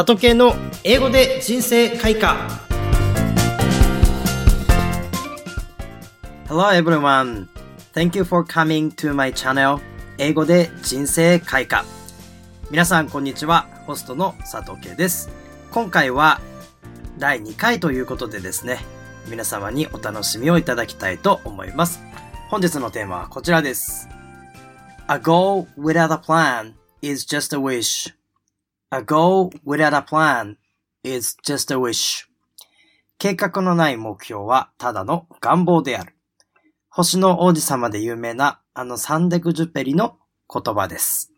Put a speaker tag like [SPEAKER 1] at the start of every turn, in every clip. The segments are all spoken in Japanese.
[SPEAKER 1] 里系の英語で人生開花。Hello everyone! Thank you for coming to my channel 英語で人生開花。皆さんこんにちは。ホストの佐藤圭です。今回は第2回ということでですね皆様にお楽しみをいただきたいと思います。本日のテーマはこちらです。A goal without a plan is just a wish A goal without a plan is just a wish. 計画のない目標はただの願望である。星の王子様で有名なあのサンデクジュペリの言葉です。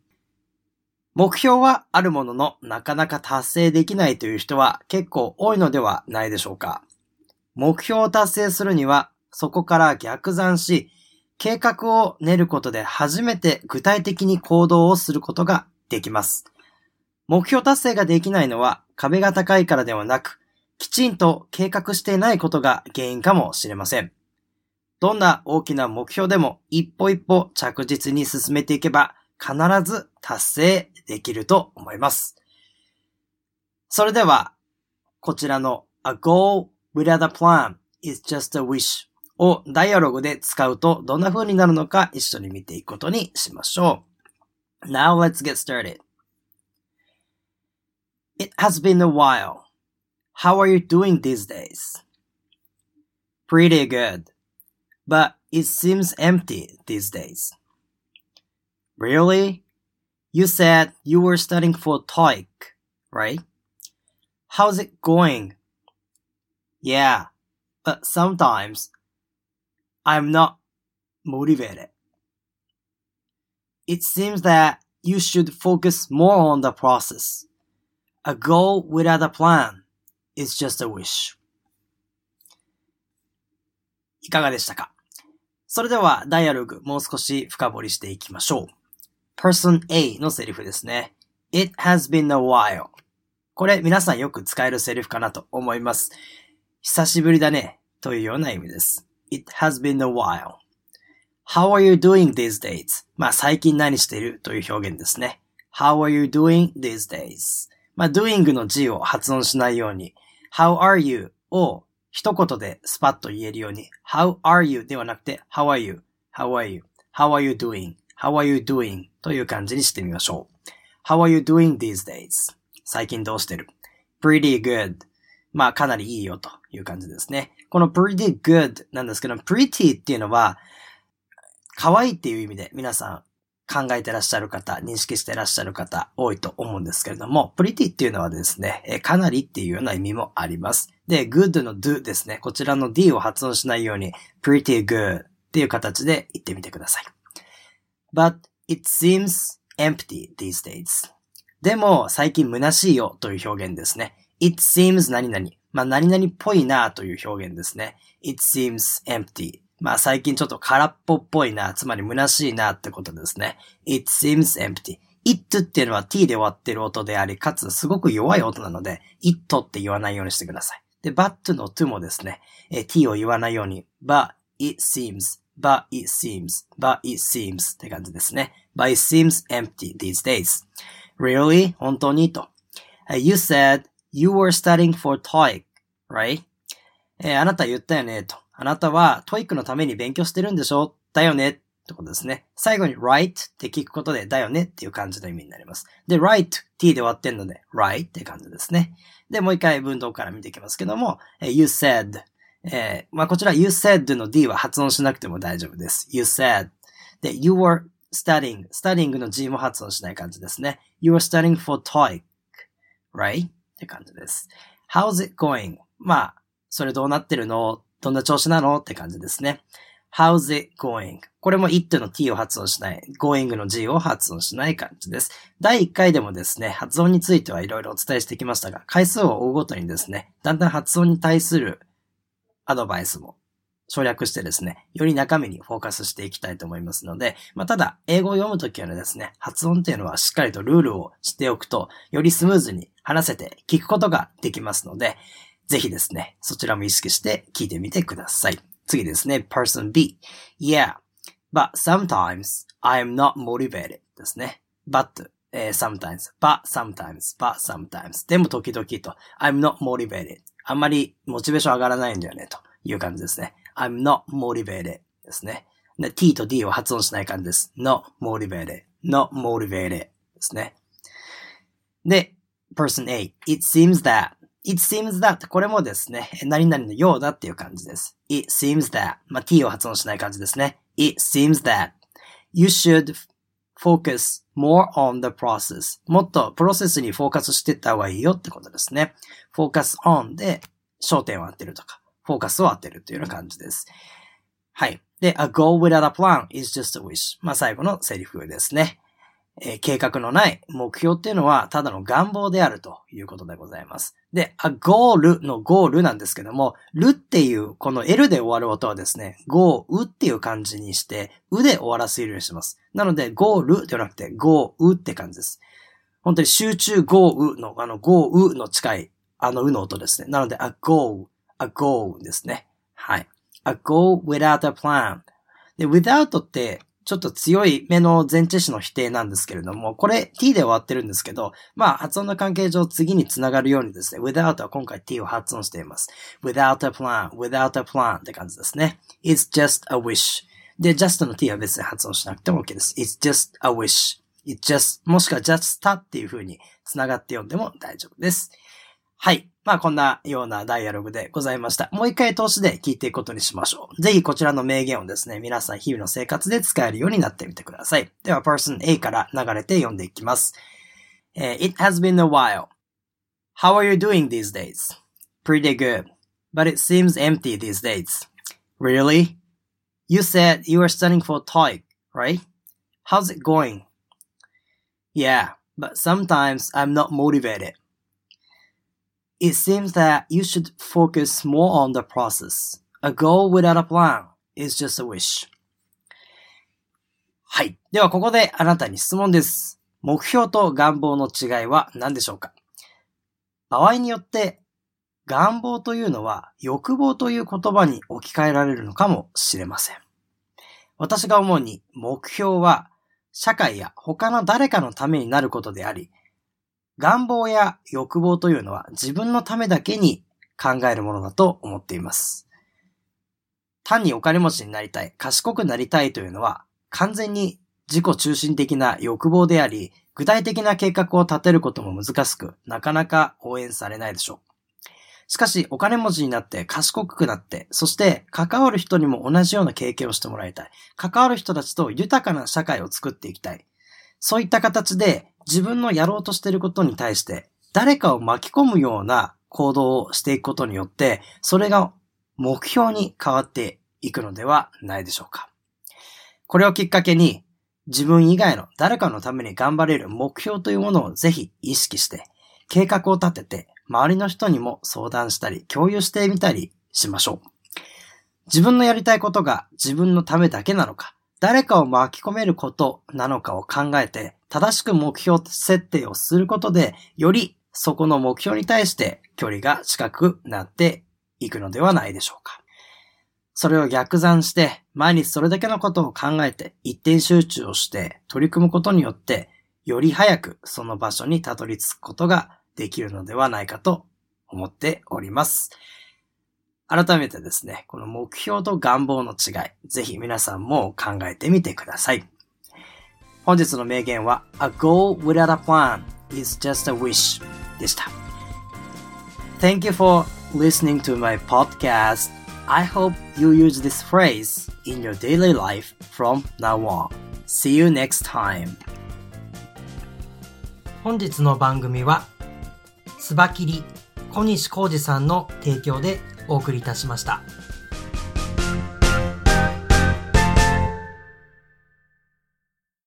[SPEAKER 1] 目標はあるもののなかなか達成できないという人は結構多いのではないでしょうか。目標を達成するにはそこから逆算し、計画を練ることで初めて具体的に行動をすることができます。目標達成ができないのは壁が高いからではなく、きちんと計画していないことが原因かもしれません。どんな大きな目標でも一歩一歩着実に進めていけば必ず達成できると思います。それでは、こちらの A goal without a plan is just a wish をダイアログで使うとどんな風になるのか一緒に見ていくことにしましょう。Now let's get started. It has been a while. How are you doing these days? Pretty good. But it seems empty these days. Really? You said you were studying for TOEIC, right? How's it going? Yeah, but sometimes I'm not motivated. It seems that you should focus more on the process. A goal without a plan is just a wish. いかがでしたかそれでは、ダイアログ、もう少し深掘りしていきましょう。person A のセリフですね。It has been a while. これ、皆さんよく使えるセリフかなと思います。久しぶりだね、というような意味です。It has been a while. How are you doing these days? まあ、最近何しているという表現ですね。How are you doing these days? まあ、doing の G を発音しないように、how are you を一言でスパッと言えるように、how are you ではなくて、how are you?how are you?how are you doing?how are you doing? という感じにしてみましょう。how are you doing these days? 最近どうしてる ?pretty good. まあ、かなりいいよという感じですね。この pretty good なんですけど、pretty っていうのは、可愛いっていう意味で皆さん考えてらっしゃる方、認識してらっしゃる方多いと思うんですけれども、pretty っていうのはですね、えかなりっていうような意味もあります。で、good の do ですね。こちらの d を発音しないように、pretty good っていう形で言ってみてください。But it seems empty these days. でも、最近虚しいよという表現ですね。it seems 何々。まあ、何々っぽいなという表現ですね。it seems empty. まあ最近ちょっと空っぽっぽいな、つまり虚しいなってことですね。It seems empty. it っていうのは t で終わってる音であり、かつすごく弱い音なので、it って言わないようにしてください。で、but の to もですね、え t を言わないように、but it seems, but it seems, but it seems って感じですね。but it seems empty these days. Really? 本当にと。You said you were studying for TOEIC, right? え、あなた言ったよねと。あなたは TOEICのために勉強してるんでしょ？だよね？ってことですね。最後に right って聞くことでだよねっていう感じの意味になります。で、right, t で終わってんので right って感じですね。で、もう一回文章から見ていきますけども、you said えー、まあ、こちら you said の d は発音しなくても大丈夫です。you said で、you were studying, studying の g も発音しない感じですね。you were studying for TOEIC, right? って感じです。how's it going? まあ、それどうなってるの？どんな調子なの？って感じですね。How's it going? これも it の t を発音しない、going の g を発音しない感じです。第1回でもですね、発音についてはいろいろお伝えしてきましたが、回数を追うごとにですね、だんだん発音に対するアドバイスも省略してですね、より中身にフォーカスしていきたいと思いますので、まあ、ただ、英語を読むときはですね、発音っていうのはしっかりとルールをしておくと、よりスムーズに話せて聞くことができますので、ぜひですね、そちらも意識して聞いてみてください。次ですね、person B。Yeah, but sometimes I am not motivated ですね。but え sometimes, but sometimes, but sometimes. でも時々と。I'm not motivated. あんまりモチベーション上がらないんだよね、という感じですね。I'm not motivated ですね。t と d を発音しない感じです。not motivated, not motivated ですね。で、person A, it seems that, it seems that これもですね、何々のようだっていう感じです。it seems that, まあ、t を発音しない感じですね。it seems that you should focus more on the process. もっとプロセスにフォーカスしていった方がいいよってことですね。focus on で焦点を当てるとか、フォーカスを当てるというような感じです。はい。で、a goal without a plan is just a wish. まあ最後のセリフですね。えー計画のない目標っていうのはただの願望であるということでございます。で、a goal のゴールなんですけども、るっていうこの L で終わる音はですね、go うっていう感じにして、うで終わらせるようにします。なので、ゴールではなくて、go うって感じです。本当に集中 go うの、あの go うの近い、あのうの音ですね。なので、a go, a go ですね。はい。a go without a plan. で、without って、ちょっと強い目の前置詞の否定なんですけれども、これ t で終わってるんですけど、まあ発音の関係上次につながるようにですね、without は今回 t を発音しています。without a plan, without a plan って感じですね。it's just a wish. で、just の t は別に発音しなくても OK です。it's just a wish. it's just, もしくは just たっていう風につながって読んでも大丈夫です。はい。まあこんなようなダイアログでございました。もう一回通しで聞いていくことにしましょう。ぜひこちらの名言をですね、皆さん日々の生活で使えるようになってみてください。では、person A から流れて読んでいきます。え It has been a while. How are you doing these days? Pretty good. But it seems empty these days. Really? You said you were studying for TOEIC, right? How's it going? Yeah, but sometimes I'm not motivated. It seems that you should focus more on the process. A goal without a plan is just a wish. はい。ではここであなたに質問です。目標と願望の違いは何でしょうか？場合によって願望というのは欲望という言葉に置き換えられるのかもしれません。私が思うに目標は社会や他の誰かのためになることであり、願望や欲望というのは自分のためだけに考えるものだと思っています。単にお金持ちになりたい、賢くなりたいというのは完全に自己中心的な欲望であり、具体的な計画を立てることも難しく、なかなか応援されないでしょう。しかし、お金持ちになって賢くなって、そして関わる人にも同じような経験をしてもらいたい。関わる人たちと豊かな社会を作っていきたい。そういった形で自分のやろうとしていることに対して誰かを巻き込むような行動をしていくことによって、それが目標に変わっていくのではないでしょうか。これをきっかけに自分以外の誰かのために頑張れる目標というものをぜひ意識して計画を立てて周りの人にも相談したり共有してみたりしましょう。自分のやりたいことが自分のためだけなのか、誰かを巻き込めることなのかを考えて、正しく目標設定をすることで、よりそこの目標に対して距離が近くなっていくのではないでしょうか。それを逆算して、毎日それだけのことを考えて、一点集中をして取り組むことによって、より早くその場所にたどり着くことができるのではないかと思っております。改めてですね、この目標と願望の違い、ぜひ皆さんも考えてみてください。本日の名言は、A goal without a plan is just a wish でした。Thank you for listening to my podcast. I hope you use this phrase in your daily life from now on. See you next time. 本日の番組は、つばきり小西浩二さんの提供でお送りいたしました。